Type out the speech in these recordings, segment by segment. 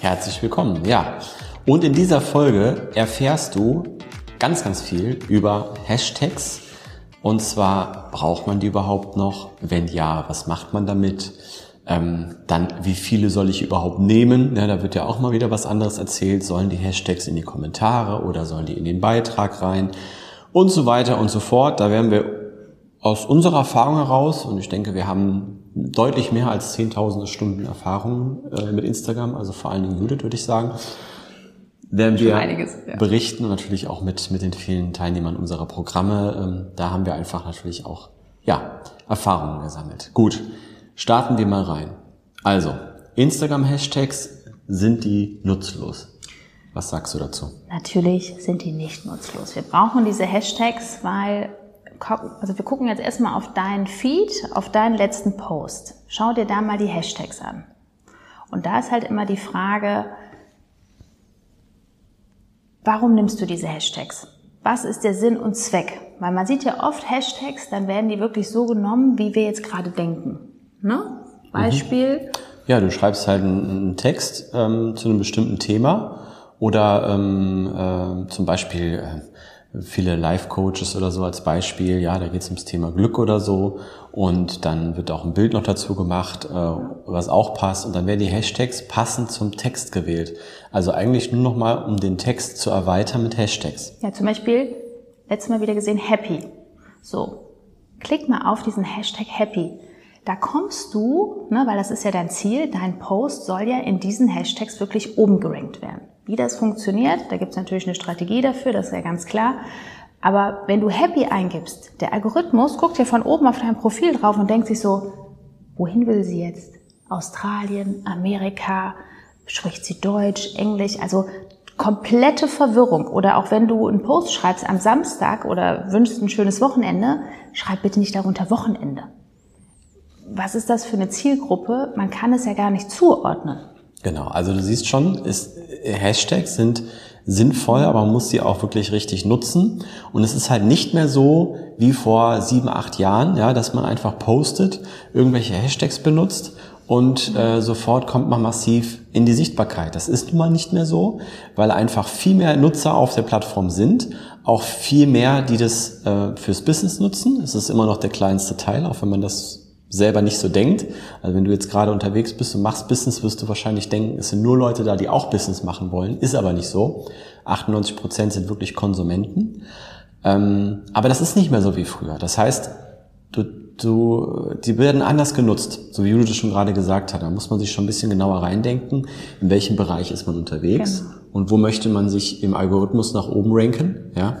Herzlich willkommen, ja. Und in dieser Folge erfährst du ganz, ganz viel über Hashtags. Und zwar, braucht man die überhaupt noch? Wenn ja, was macht man damit? Ähm, dann, wie viele soll ich überhaupt nehmen? Ja, da wird ja auch mal wieder was anderes erzählt. Sollen die Hashtags in die Kommentare oder sollen die in den Beitrag rein? Und so weiter und so fort. Da werden wir aus unserer Erfahrung heraus, und ich denke, wir haben deutlich mehr als zehntausende Stunden Erfahrung äh, mit Instagram, also vor allen Dingen Judith, würde ich sagen, werden wir einiges, ja. berichten und natürlich auch mit, mit den vielen Teilnehmern unserer Programme. Ähm, da haben wir einfach natürlich auch, ja, Erfahrungen gesammelt. Gut, starten wir mal rein. Also, Instagram-Hashtags, sind die nutzlos? Was sagst du dazu? Natürlich sind die nicht nutzlos. Wir brauchen diese Hashtags, weil also wir gucken jetzt erstmal auf deinen Feed, auf deinen letzten Post. Schau dir da mal die Hashtags an. Und da ist halt immer die Frage, warum nimmst du diese Hashtags? Was ist der Sinn und Zweck? Weil man sieht ja oft Hashtags, dann werden die wirklich so genommen, wie wir jetzt gerade denken. Ne? Beispiel. Mhm. Ja, du schreibst halt einen, Text ähm, zu einem bestimmten Thema oder ähm, äh, zum Beispiel äh, viele Life-Coaches oder so als Beispiel, ja, da geht es ums Thema Glück oder so und dann wird auch ein Bild noch dazu gemacht, äh, was auch passt und dann werden die Hashtags passend zum Text gewählt. Also eigentlich nur noch mal, um den Text zu erweitern mit Hashtags. Ja, zum Beispiel, letztes Mal wieder gesehen, Happy. So, klick mal auf diesen Hashtag Happy. Da kommst du, ne, weil das ist ja dein Ziel, dein Post soll ja in diesen Hashtags wirklich oben gerankt werden. Wie das funktioniert, da gibt es natürlich eine Strategie dafür, das ist ja ganz klar. Aber wenn du Happy eingibst, der Algorithmus guckt ja von oben auf dein Profil drauf und denkt sich so, wohin will sie jetzt? Australien, Amerika, spricht sie Deutsch, Englisch, also komplette Verwirrung. Oder auch wenn du einen Post schreibst am Samstag oder wünschst ein schönes Wochenende, schreib bitte nicht darunter Wochenende. Was ist das für eine Zielgruppe? Man kann es ja gar nicht zuordnen. Genau, also du siehst schon, ist, Hashtags sind sinnvoll, aber man muss sie auch wirklich richtig nutzen. Und es ist halt nicht mehr so wie vor sieben, acht Jahren, ja, dass man einfach postet, irgendwelche Hashtags benutzt und äh, sofort kommt man massiv in die Sichtbarkeit. Das ist nun mal nicht mehr so, weil einfach viel mehr Nutzer auf der Plattform sind, auch viel mehr, die das äh, fürs Business nutzen. Es ist immer noch der kleinste Teil, auch wenn man das selber nicht so denkt. Also wenn du jetzt gerade unterwegs bist und machst Business, wirst du wahrscheinlich denken, es sind nur Leute da, die auch Business machen wollen. Ist aber nicht so. 98 Prozent sind wirklich Konsumenten. Ähm, aber das ist nicht mehr so wie früher. Das heißt, du, du, die werden anders genutzt, so wie Judith schon gerade gesagt hat. Da muss man sich schon ein bisschen genauer reindenken, in welchem Bereich ist man unterwegs genau. und wo möchte man sich im Algorithmus nach oben ranken. Ja.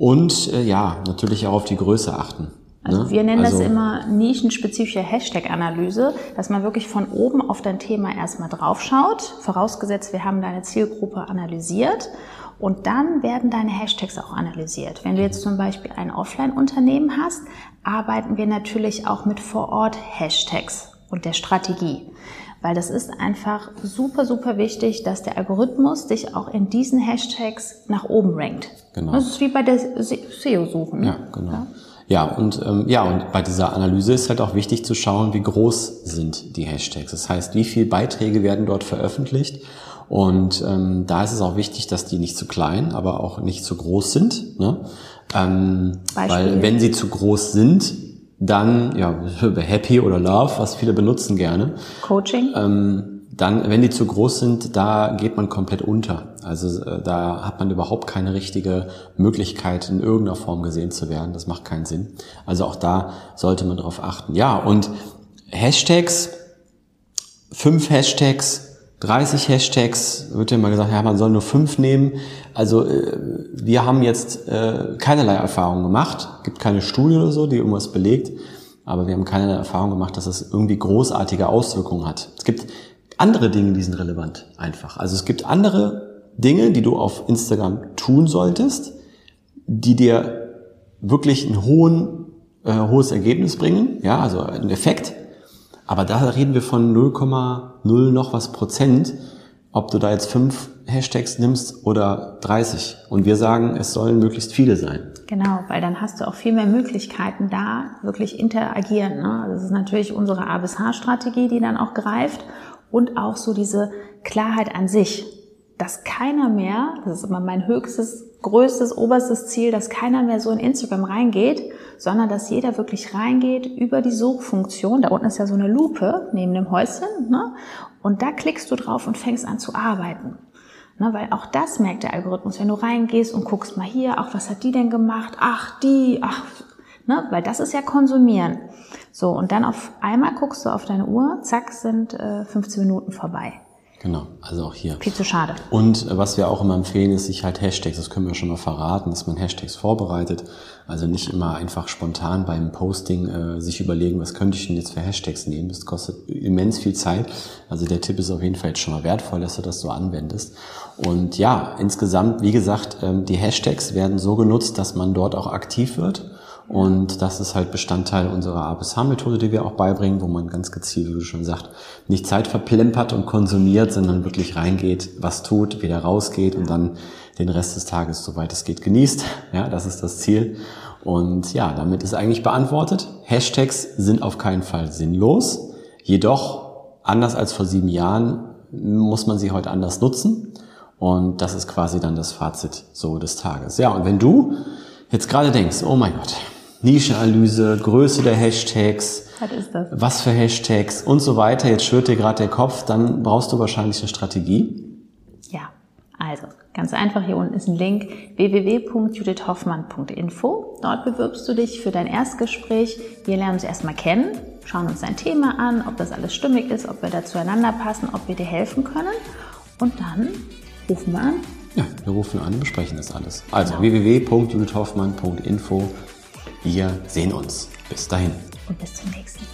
Und äh, ja, natürlich auch auf die Größe achten. Also ne? wir nennen also, das immer nischenspezifische Hashtag-Analyse, dass man wirklich von oben auf dein Thema erstmal draufschaut, vorausgesetzt wir haben deine Zielgruppe analysiert und dann werden deine Hashtags auch analysiert. Wenn du jetzt zum Beispiel ein Offline-Unternehmen hast, arbeiten wir natürlich auch mit Vor-Ort-Hashtags und der Strategie. Weil das ist einfach super, super wichtig, dass der Algorithmus dich auch in diesen Hashtags nach oben rankt. Genau. Das ist wie bei der SEO-Suche. Ne? Ja, genau. Ja? Ja, und ähm, ja, und bei dieser Analyse ist halt auch wichtig zu schauen, wie groß sind die Hashtags. Das heißt, wie viele Beiträge werden dort veröffentlicht. Und ähm, da ist es auch wichtig, dass die nicht zu klein, aber auch nicht zu groß sind. Ne? Ähm, weil wenn sie zu groß sind, dann, ja, Happy oder Love, was viele benutzen gerne. Coaching? Ähm, dann, wenn die zu groß sind, da geht man komplett unter. Also äh, da hat man überhaupt keine richtige Möglichkeit, in irgendeiner Form gesehen zu werden. Das macht keinen Sinn. Also auch da sollte man darauf achten. Ja, und Hashtags, fünf Hashtags, 30 Hashtags, wird ja immer gesagt, ja, man soll nur fünf nehmen. Also äh, wir haben jetzt äh, keinerlei Erfahrung gemacht, gibt keine Studie oder so, die irgendwas belegt, aber wir haben keinerlei Erfahrung gemacht, dass das irgendwie großartige Auswirkungen hat. Es gibt andere Dinge, die sind relevant einfach. Also es gibt andere Dinge, die du auf Instagram tun solltest, die dir wirklich ein hohen, äh, hohes Ergebnis bringen, ja, also einen Effekt. Aber da reden wir von 0,0 noch was Prozent, ob du da jetzt fünf Hashtags nimmst oder 30. Und wir sagen, es sollen möglichst viele sein. Genau, weil dann hast du auch viel mehr Möglichkeiten da, wirklich interagieren. Ne? Das ist natürlich unsere A bis H-Strategie, die dann auch greift und auch so diese Klarheit an sich, dass keiner mehr, das ist immer mein höchstes, größtes, oberstes Ziel, dass keiner mehr so in Instagram reingeht, sondern dass jeder wirklich reingeht über die Suchfunktion. Da unten ist ja so eine Lupe neben dem Häuschen, ne? und da klickst du drauf und fängst an zu arbeiten. Ne, weil auch das merkt der Algorithmus, wenn du reingehst und guckst mal hier, ach, was hat die denn gemacht? Ach, die, ach, ne, weil das ist ja konsumieren. So, und dann auf einmal guckst du auf deine Uhr, zack, sind äh, 15 Minuten vorbei. Genau, also auch hier. Viel zu schade. Und äh, was wir auch immer empfehlen, ist sich halt Hashtags, das können wir schon mal verraten, dass man Hashtags vorbereitet. Also nicht immer einfach spontan beim Posting äh, sich überlegen, was könnte ich denn jetzt für Hashtags nehmen. Das kostet immens viel Zeit. Also der Tipp ist auf jeden Fall jetzt schon mal wertvoll, dass du das so anwendest. Und ja, insgesamt, wie gesagt, ähm, die Hashtags werden so genutzt, dass man dort auch aktiv wird und das ist halt Bestandteil unserer ABSH-Methode, die wir auch beibringen, wo man ganz gezielt, wie du schon sagst, nicht Zeit verplempert und konsumiert, sondern wirklich reingeht, was tut, wieder rausgeht und dann den Rest des Tages, soweit es geht, genießt. Ja, das ist das Ziel. Und ja, damit ist eigentlich beantwortet. Hashtags sind auf keinen Fall sinnlos. Jedoch, anders als vor sieben Jahren, muss man sie heute anders nutzen. Und das ist quasi dann das Fazit so des Tages. Ja, und wenn du jetzt gerade denkst, oh mein Gott, Nischenanalyse, Größe der Hashtags, was, ist das? was für Hashtags und so weiter. Jetzt schwirrt dir gerade der Kopf, dann brauchst du wahrscheinlich eine Strategie. Ja, also ganz einfach, hier unten ist ein Link www.judithhoffmann.info. Dort bewirbst du dich für dein Erstgespräch. Wir lernen uns erstmal kennen, schauen uns dein Thema an, ob das alles stimmig ist, ob wir da zueinander passen, ob wir dir helfen können. Und dann rufen wir an. Ja, wir rufen an und besprechen das alles. Also genau. www.judithhoffmann.info wir sehen uns. Bis dahin. Und bis zum nächsten.